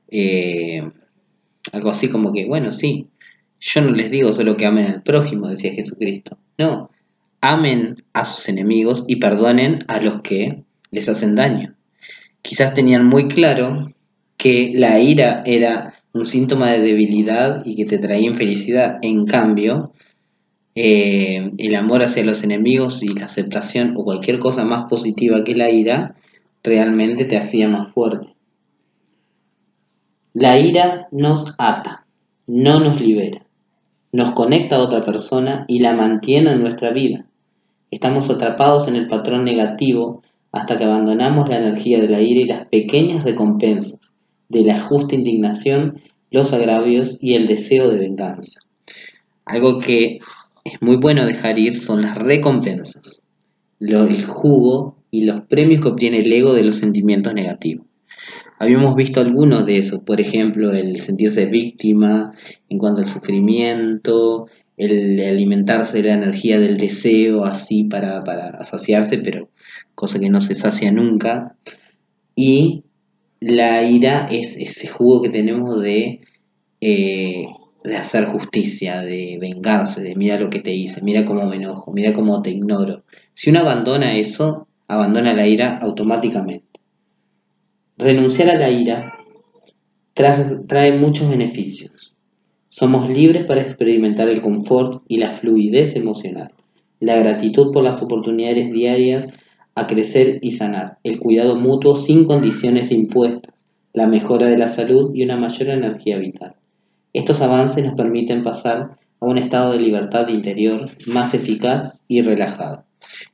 Eh, algo así como que, bueno, sí, yo no les digo solo que amen al prójimo, decía Jesucristo. No, amen a sus enemigos y perdonen a los que les hacen daño. Quizás tenían muy claro que la ira era un síntoma de debilidad y que te traía infelicidad. En cambio, eh, el amor hacia los enemigos y la aceptación o cualquier cosa más positiva que la ira realmente te hacía más fuerte. La ira nos ata, no nos libera. Nos conecta a otra persona y la mantiene en nuestra vida. Estamos atrapados en el patrón negativo hasta que abandonamos la energía de la ira y las pequeñas recompensas de la justa indignación, los agravios y el deseo de venganza. Algo que es muy bueno dejar ir son las recompensas, el jugo y los premios que obtiene el ego de los sentimientos negativos. Habíamos visto algunos de esos, por ejemplo, el sentirse víctima en cuanto al sufrimiento, el alimentarse de la energía del deseo así para, para saciarse, pero cosa que no se sacia nunca. Y la ira es ese jugo que tenemos de, eh, de hacer justicia, de vengarse, de mira lo que te hice, mira cómo me enojo, mira cómo te ignoro. Si uno abandona eso, abandona la ira automáticamente. Renunciar a la ira trae, muchos beneficios. Somos libres para experimentar el confort y la fluidez emocional, la gratitud por las oportunidades diarias a crecer y sanar, el cuidado mutuo sin condiciones impuestas, la mejora de la salud y una mayor energía vital. Estos avances nos permiten pasar a un estado de libertad interior más eficaz y relajado.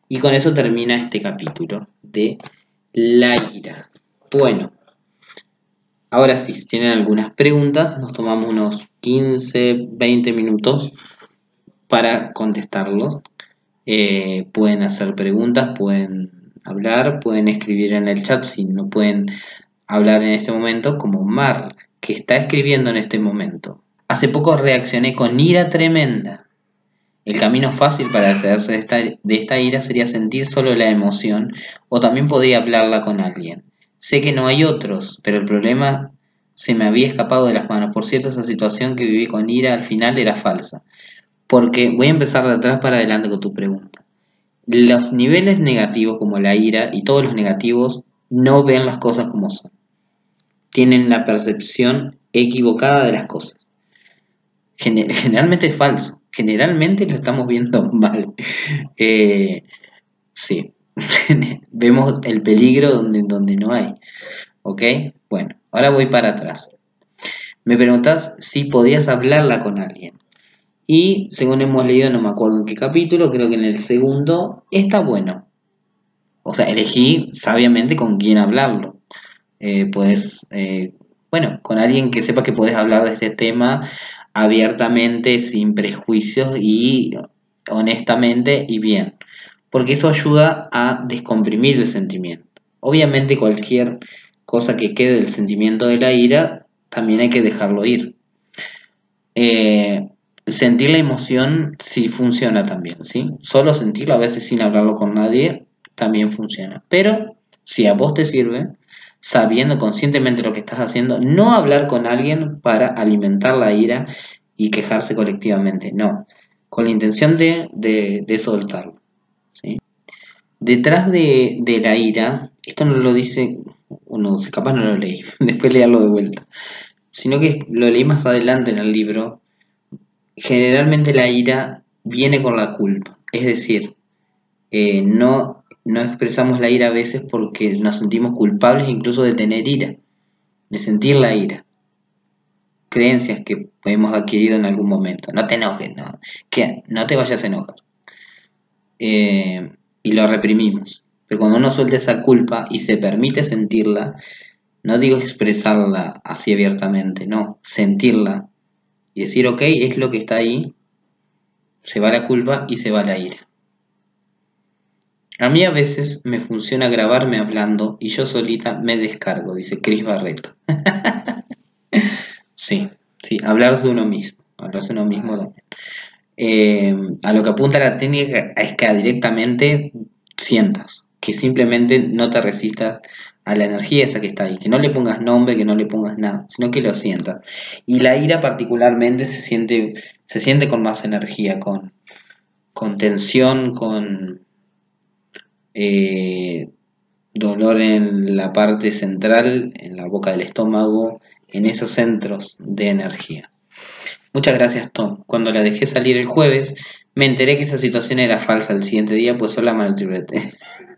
Y con eso termina este capítulo de la ira. Bueno, ahora sí, si tienen algunas preguntas, nos tomamos unos 15, 20 minutos para contestarlos. Eh, pueden hacer preguntas, pueden hablar, pueden escribir en el chat si no pueden hablar en este momento, como Mar, que está escribiendo en este momento. Hace poco reaccioné con ira tremenda. El camino fácil para deshacerse de esta, de esta ira sería sentir solo la emoción o también podría hablarla con alguien. Sé que no hay otros, pero el problema se me había escapado de las manos. Por cierto, esa situación que viví con ira al final era falsa. Porque voy a empezar de atrás para adelante con tu pregunta. Los niveles negativos como la ira y todos los negativos no ven las cosas como son. Tienen la percepción equivocada de las cosas. Generalmente es falso. Generalmente lo estamos viendo [LAUGHS] mal. Eh, sí. [LAUGHS] Vemos el peligro donde, donde no hay. ¿Ok? Bueno, ahora voy para atrás. Me preguntas si podías hablarla con alguien. Y según hemos leído, no me acuerdo en qué capítulo, creo que en el segundo, está bueno. O sea, elegí sabiamente con quién hablarlo. Eh, pues, eh, bueno, con alguien que sepa que puedes hablar de este tema abiertamente, sin prejuicios y honestamente y bien. Porque eso ayuda a descomprimir el sentimiento. Obviamente cualquier cosa que quede del sentimiento de la ira, también hay que dejarlo ir. Eh, sentir la emoción sí funciona también, ¿sí? Solo sentirlo, a veces sin hablarlo con nadie, también funciona. Pero si a vos te sirve, sabiendo conscientemente lo que estás haciendo, no hablar con alguien para alimentar la ira y quejarse colectivamente, no, con la intención de, de, soltarlo. ¿Sí? Detrás de, de, la ira, esto no lo dice, uno capaz no lo leí, [LAUGHS] después leerlo de vuelta, sino que lo leí más adelante en el libro, generalmente la ira viene con la culpa. Es decir, eh, no, no expresamos la ira a veces porque nos sentimos culpables incluso de tener ira, de sentir la ira. creencias que hemos adquirido en algún momento. No te enojes, no, no te vayas a enojar. Eh, y lo reprimimos. Pero cuando uno suelta esa culpa y se permite sentirla, no digo expresarla así abiertamente, no, sentirla y decir, ok, es lo que está ahí, se va la culpa y se va la ira. A mí a veces me funciona grabarme hablando y yo solita me descargo, dice Chris Barreto. [LAUGHS] sí, sí, hablarse uno mismo, hablarse uno mismo también. Eh, a lo que apunta la técnica es que directamente sientas, que simplemente no te resistas a la energía esa que está ahí, que no le pongas nombre, que no le pongas nada, sino que lo sientas. Y la ira particularmente se siente, se siente con más energía, con, tensión, con eh, dolor en la parte central, en la boca del estómago, en esos centros de energía. Muchas gracias Tom. Cuando la dejé salir el jueves, me enteré que esa situación era falsa el siguiente día, pues solo la maltraté.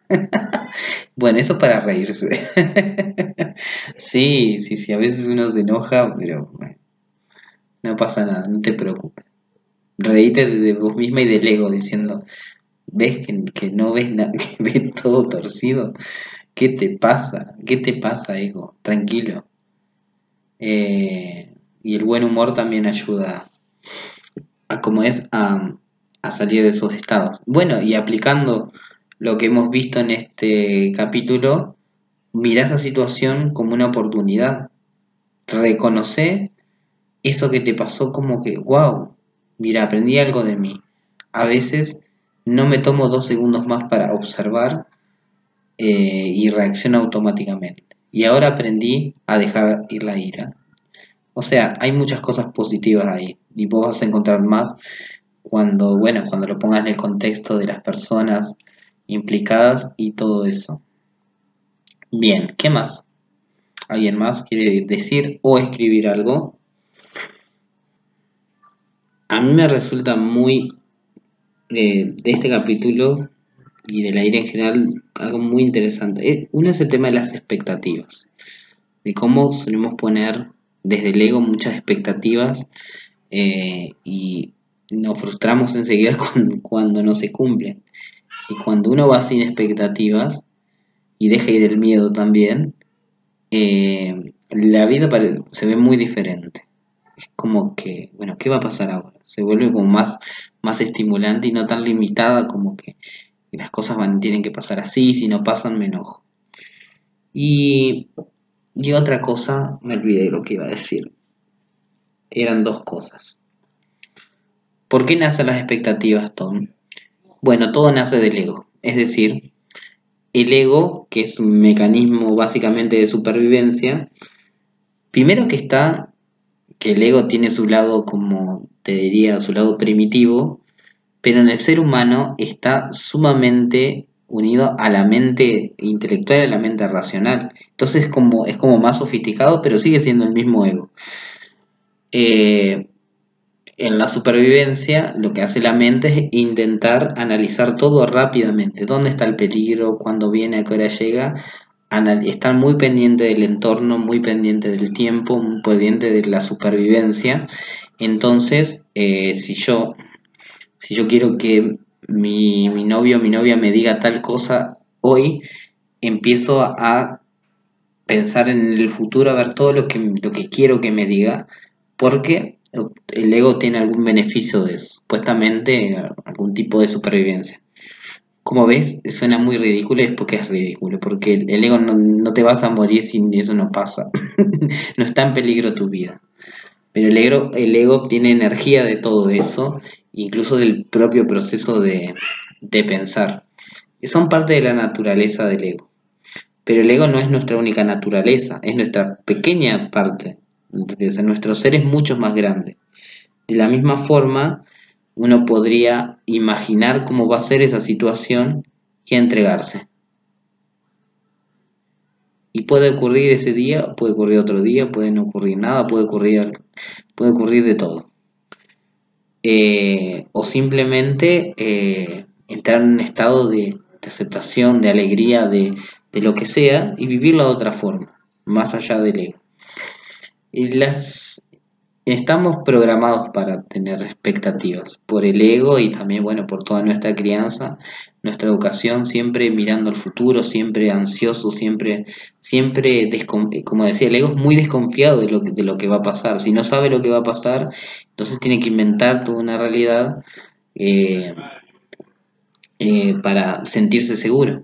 [LAUGHS] bueno, eso para reírse. [LAUGHS] sí, sí, sí, a veces uno se enoja, pero bueno, no pasa nada, no te preocupes. Reíte de vos misma y del ego diciendo, ves que, no ves nada, [LAUGHS] que ves todo torcido. ¿Qué te pasa? ¿Qué te pasa, ego? Tranquilo. Eh, y el buen humor también ayuda a, como es, a, salir de esos estados. Bueno, y aplicando lo que hemos visto en este capítulo, mira esa situación como una oportunidad. Reconoce eso que te pasó como que, wow, mira, aprendí algo de mí. A veces no me tomo dos segundos más para observar eh, y reacciono automáticamente. Y ahora aprendí a dejar ir la ira. O sea, hay muchas cosas positivas ahí y vos vas a encontrar más cuando, bueno, cuando lo pongas en el contexto de las personas implicadas y todo eso. Bien, ¿qué más? ¿Alguien más quiere decir o escribir algo? A mí me resulta muy de, este capítulo y del aire en general algo muy interesante. Uno es el tema de las expectativas, de cómo solemos poner desde el ego muchas expectativas eh, y nos frustramos enseguida [LAUGHS] cuando no se cumplen. Y cuando uno va sin expectativas y deja ir el miedo también, eh, la vida se ve muy diferente. Es como que, bueno, ¿qué va a pasar ahora? Se vuelve como más, más estimulante y no tan limitada como que las cosas tienen que pasar así, si no pasan me enojo. Y, y otra cosa, me olvidé lo que iba a decir. Eran dos cosas. ¿Por qué nacen las expectativas, Tom? Bueno, todo nace del ego. Es decir, el ego, que es un mecanismo básicamente de supervivencia, primero que está, que el ego tiene su lado, como te diría, su lado primitivo, pero en el ser humano está sumamente unido a la mente intelectual y a la mente racional. Entonces como, es como más sofisticado, pero sigue siendo el mismo ego. Eh, en la supervivencia lo que hace la mente es intentar analizar todo rápidamente. ¿Dónde está el peligro? ¿Cuándo viene? ¿A qué hora llega? estar muy pendiente del entorno, muy pendiente del tiempo, muy pendiente de la supervivencia. Entonces, eh, si, yo, si yo quiero que mi, mi novio o mi novia me diga tal cosa hoy, empiezo a pensar en el futuro, a ver todo lo que, lo que quiero que me diga, porque el ego tiene algún beneficio de supuestamente algún tipo de supervivencia. Como ves, suena muy ridículo y es porque es ridículo, porque el, ego no, te vas a morir si eso no pasa. [LAUGHS] no está en peligro tu vida. Pero el ego, el ego obtiene energía de todo eso, incluso del propio proceso de, de pensar. Son parte de la naturaleza del ego. Pero el ego no es nuestra única naturaleza, es nuestra pequeña parte nuestro ser es mucho más grande. De la misma forma, uno podría imaginar cómo va a ser esa situación y entregarse. Y puede ocurrir ese día, puede ocurrir otro día, puede no ocurrir nada, puede ocurrir, puede ocurrir de todo. Eh, o simplemente eh, entrar en un estado de, aceptación, de alegría, de, de, lo que sea, y vivirlo de otra forma, más allá del ego. Y las, estamos programados para tener expectativas por el ego y también, bueno, por toda nuestra crianza, nuestra educación, siempre mirando al futuro, siempre ansioso, siempre, siempre, como decía, el ego es muy desconfiado de lo, que, de lo que va a pasar. Si no sabe lo que va a pasar, entonces tiene que inventar toda una realidad eh, eh, para sentirse seguro.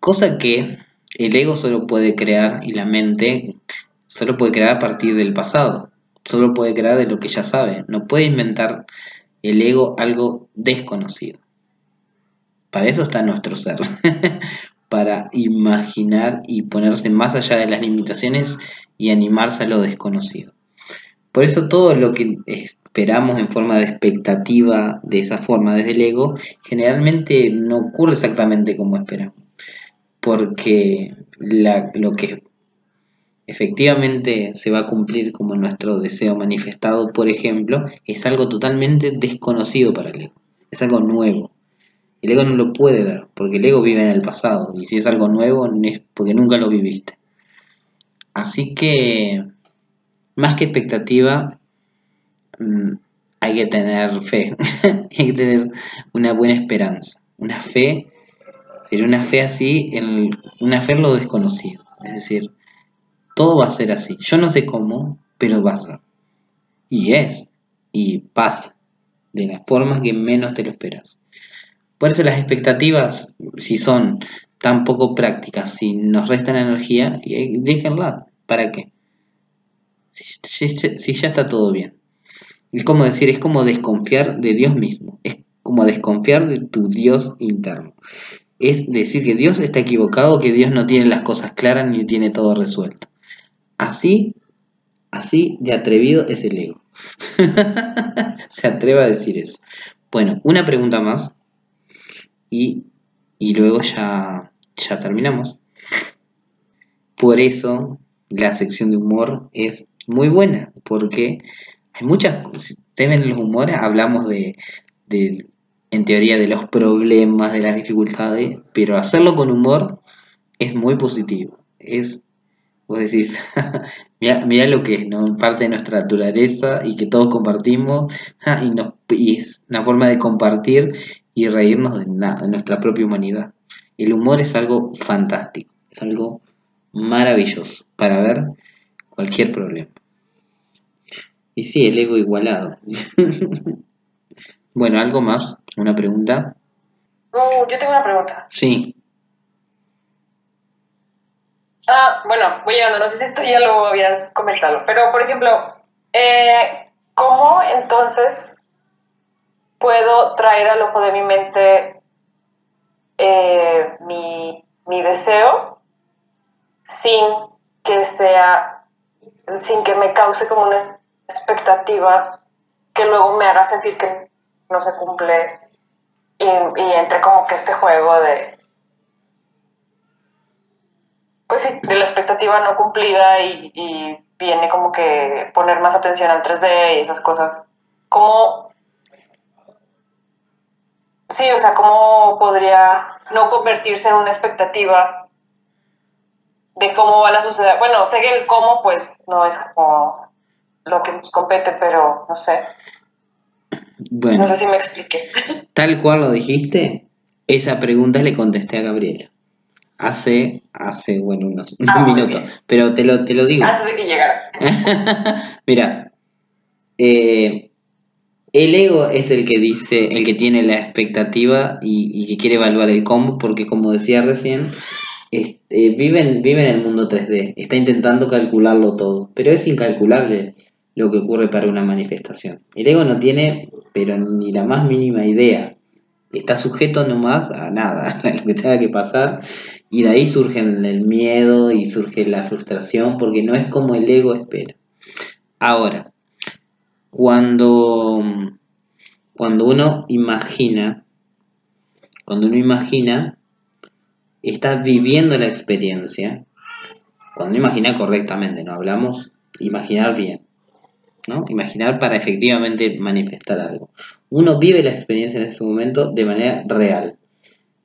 Cosa que el ego solo puede crear y la mente solo puede crear a partir del pasado solo puede crear de lo que ya sabe. No puede inventar el ego algo desconocido. Para eso está nuestro ser. [LAUGHS] para imaginar y ponerse más allá de las limitaciones y animarse a lo desconocido. Por eso todo lo que esperamos en forma de expectativa de esa forma desde el ego, generalmente no ocurre exactamente como esperamos. Porque lo que efectivamente se va a cumplir como nuestro deseo manifestado, por ejemplo, es algo totalmente desconocido para el ego. Es algo nuevo. El ego no lo puede ver, porque el ego vive en el pasado, y si es algo nuevo es porque nunca lo viviste. Así que, más que expectativa, mm, hay que tener fe, [LAUGHS] hay que tener una buena esperanza, una fe, pero una fe así, en, una fe en lo desconocido. Es decir, todo va a ser así. Yo no sé cómo, pero va a ser. Y es. Y pasa. De la forma que menos te lo esperas. Por eso las expectativas, si son tan poco prácticas, si nos restan energía, déjenlas. ¿Para qué? Si, ya está todo bien. Es como decir, es como desconfiar de Dios mismo. Es como desconfiar de tu Dios interno. Es decir que Dios está equivocado, que Dios no tiene las cosas claras ni tiene todo resuelto. Así, así de atrevido es el ego. [LAUGHS] Se atreve a decir eso. Bueno, una pregunta más y, luego ya, ya terminamos. Por eso la sección de humor es muy buena, porque hay muchas, si ustedes los humores, hablamos de, de, en teoría, de los problemas, de las dificultades, pero hacerlo con humor es muy positivo. Es vos decís, [LAUGHS] mira, lo que es, ¿no? Parte de nuestra naturaleza y que todos compartimos, y, es una forma de compartir y reírnos de, de nuestra propia humanidad. El humor es algo fantástico, es algo maravilloso para ver cualquier problema. Y sí, el ego igualado. [LAUGHS] bueno, ¿algo más? ¿Una pregunta? yo tengo una pregunta. Sí. Ah, bueno, voy llegando, no sé si esto ya lo habías comentado, pero por ejemplo, eh, ¿cómo entonces puedo traer al ojo de mi mente eh, mi, mi deseo sin que sea, sin que me cause como una expectativa que luego me haga sentir que no se cumple y, y entre como que este juego de pues sí, de la expectativa no cumplida y, viene como que poner más atención al 3D y esas cosas. ¿Cómo, sí, o sea, cómo podría no convertirse en una expectativa de cómo van a suceder? Bueno, sé que el cómo pues no es como lo que nos compete, pero no sé. Bueno, no sé si me expliqué. Tal cual lo dijiste, esa pregunta le contesté a Gabriela hace, hace bueno, unos, ah, [LAUGHS] minutos. Pero te lo, te lo digo. Antes de que llegara. [LAUGHS] Mira, eh, el ego es el que dice, el que tiene la expectativa y, que quiere evaluar el cómo, porque como decía recién, eh, vive, en, vive en el mundo 3D, está intentando calcularlo todo, pero es incalculable lo que ocurre para una manifestación. El ego no tiene, pero ni la más mínima idea. Está sujeto nomás a nada, [LAUGHS] a lo que tenga que pasar y de ahí surge el miedo y surge la frustración porque no es como el ego espera. Ahora, cuando, cuando uno imagina, cuando uno imagina, está viviendo la experiencia. Cuando imagina correctamente, no hablamos imaginar bien, ¿no? Imaginar para efectivamente manifestar algo. Uno vive la experiencia en ese momento de manera real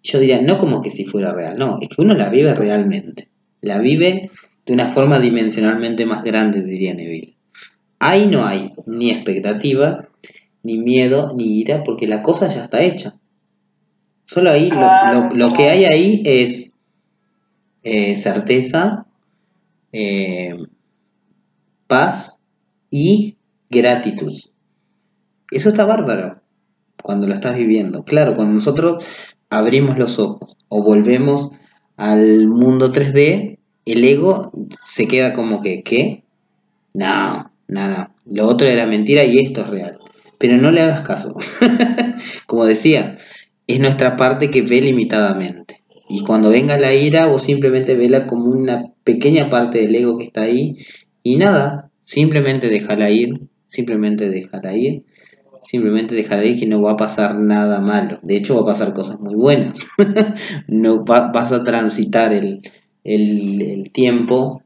yo diría, no como que si fuera real, no, es que uno la vive realmente. La vive de una forma dimensionalmente más grande, diría Neville. ahí no hay ni expectativas, ni miedo, ni ira, porque la cosa ya está hecha. Solo ahí, lo, lo que hay ahí es eh, certeza, eh, paz y gratitud. Eso está bárbaro cuando lo estás viviendo. Claro, cuando nosotros abrimos los ojos o volvemos al mundo 3D, el ego se queda como que, ¿qué? No, no, no. Lo otro era mentira y esto es real. Pero no le hagas caso. [LAUGHS] como decía, es nuestra parte que ve limitadamente. Y cuando venga la ira, vos simplemente vela como una pequeña parte del ego que está ahí. Y nada, simplemente déjala ir, simplemente déjala ir, simplemente déjala ir que no va a pasar nada malo. De hecho, va a pasar cosas muy buenas. [LAUGHS] no va- vas a transitar el, el, tiempo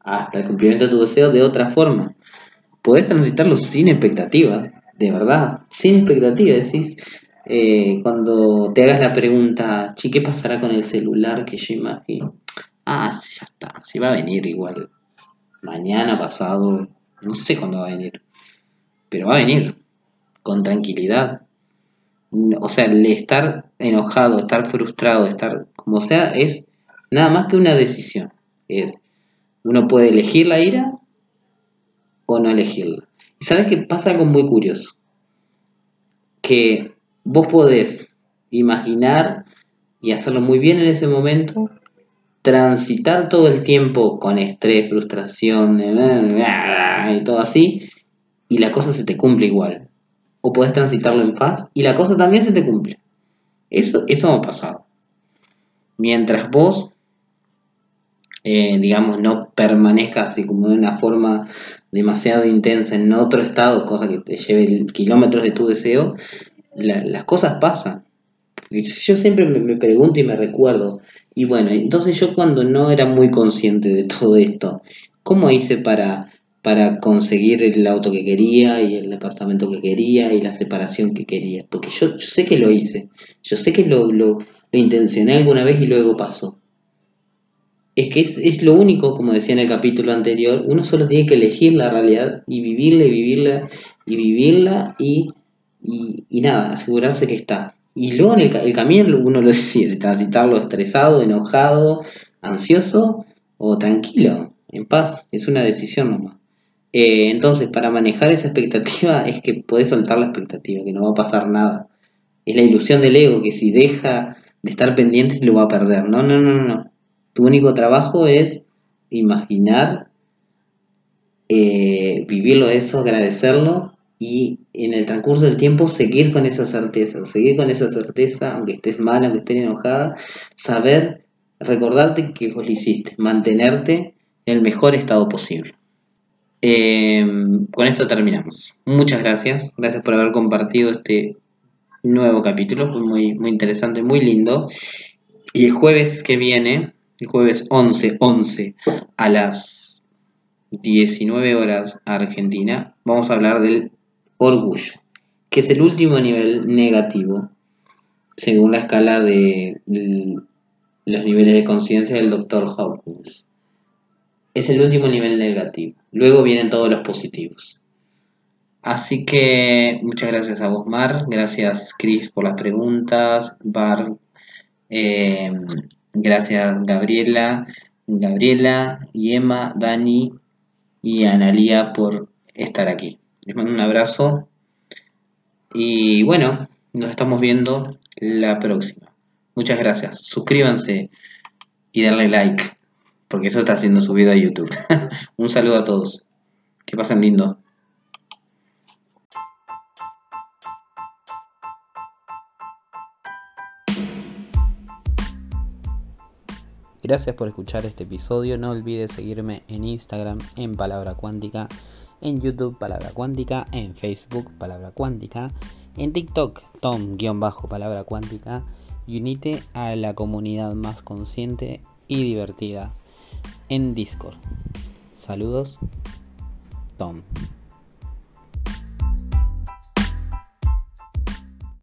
hasta el cumplimiento de tu deseo de otra forma. Podés transitarlo sin expectativas, de verdad, sin expectativas. Decís, eh, cuando te hagas la pregunta, ¿qué pasará con el celular que yo imagino? Ah, ya está, sí va a venir igual. Mañana, pasado, no sé cuándo va a venir. Pero va a venir, con tranquilidad. O sea, el estar enojado, estar frustrado, estar como sea, es nada más que una decisión. Es, uno puede elegir la ira o no elegirla. Y sabes que pasa algo muy curioso. Que vos podés imaginar y hacerlo muy bien en ese momento, transitar todo el tiempo con estrés, frustración y todo así, y la cosa se te cumple igual. O podés transitarlo en paz y la cosa también se te cumple. Eso, eso ha pasado. Mientras vos, eh, digamos, no permanezcas así como de una forma demasiado intensa en otro estado, cosa que te lleve kilómetros de tu deseo, la- las cosas pasan. Yo siempre me, me pregunto y me recuerdo, y bueno, entonces yo cuando no era muy consciente de todo esto, ¿cómo hice para, para conseguir el auto que quería y el departamento que quería y la separación que quería? Porque yo, sé que lo hice, yo sé que lo, lo, lo intencioné alguna vez y luego pasó. Es que es, es lo único, como decía en el capítulo anterior, uno solo tiene que elegir la realidad y vivirla y vivirla y vivirla y, y, y nada, asegurarse que está. Y luego en el camino uno lo [LAUGHS] decide, si transitarlo estresado, enojado, ansioso o tranquilo, en paz, es una decisión nomás. Eh, entonces, para manejar esa expectativa [LAUGHS] es que podés soltar la expectativa, que no va a pasar nada. Es la ilusión del ego, que si deja de estar pendiente se lo va a perder. No, no, no, no. Tu único trabajo es imaginar, eh, vivirlo eso, agradecerlo y en el transcurso del tiempo seguir con esa certeza, seguir con esa certeza, aunque estés mal, aunque estés enojada, saber, recordarte que vos lo hiciste, mantenerte en el mejor estado posible. Eh, con esto terminamos. Muchas gracias, gracias por haber compartido este nuevo capítulo, muy, muy interesante, muy lindo. Y el jueves que viene, el jueves 11, 11 a las 19 horas Argentina, vamos a hablar del orgullo, que es el último nivel negativo, según la escala de, los niveles de conciencia del Dr. Hawkins. Es el último nivel negativo. Luego vienen todos los positivos. Así que muchas gracias a vos, Mar. Gracias, Chris, por las preguntas. Bar, eh, gracias, Gabriela, Gabriela, y Emma, Dani y Analía por estar aquí. Les mando un abrazo. Y bueno, nos estamos viendo la próxima. Muchas gracias. Suscríbanse y darle like, porque eso está siendo subido a YouTube. [LAUGHS] un saludo a todos. Que pasen lindo. Gracias por escuchar este episodio. No olvides seguirme en Instagram en Palabra Cuántica, en YouTube Palabra Cuántica, en Facebook Palabra Cuántica, en TikTok Tom-Palabra Cuántica y unite a la comunidad más consciente y divertida en Discord. Saludos, Tom.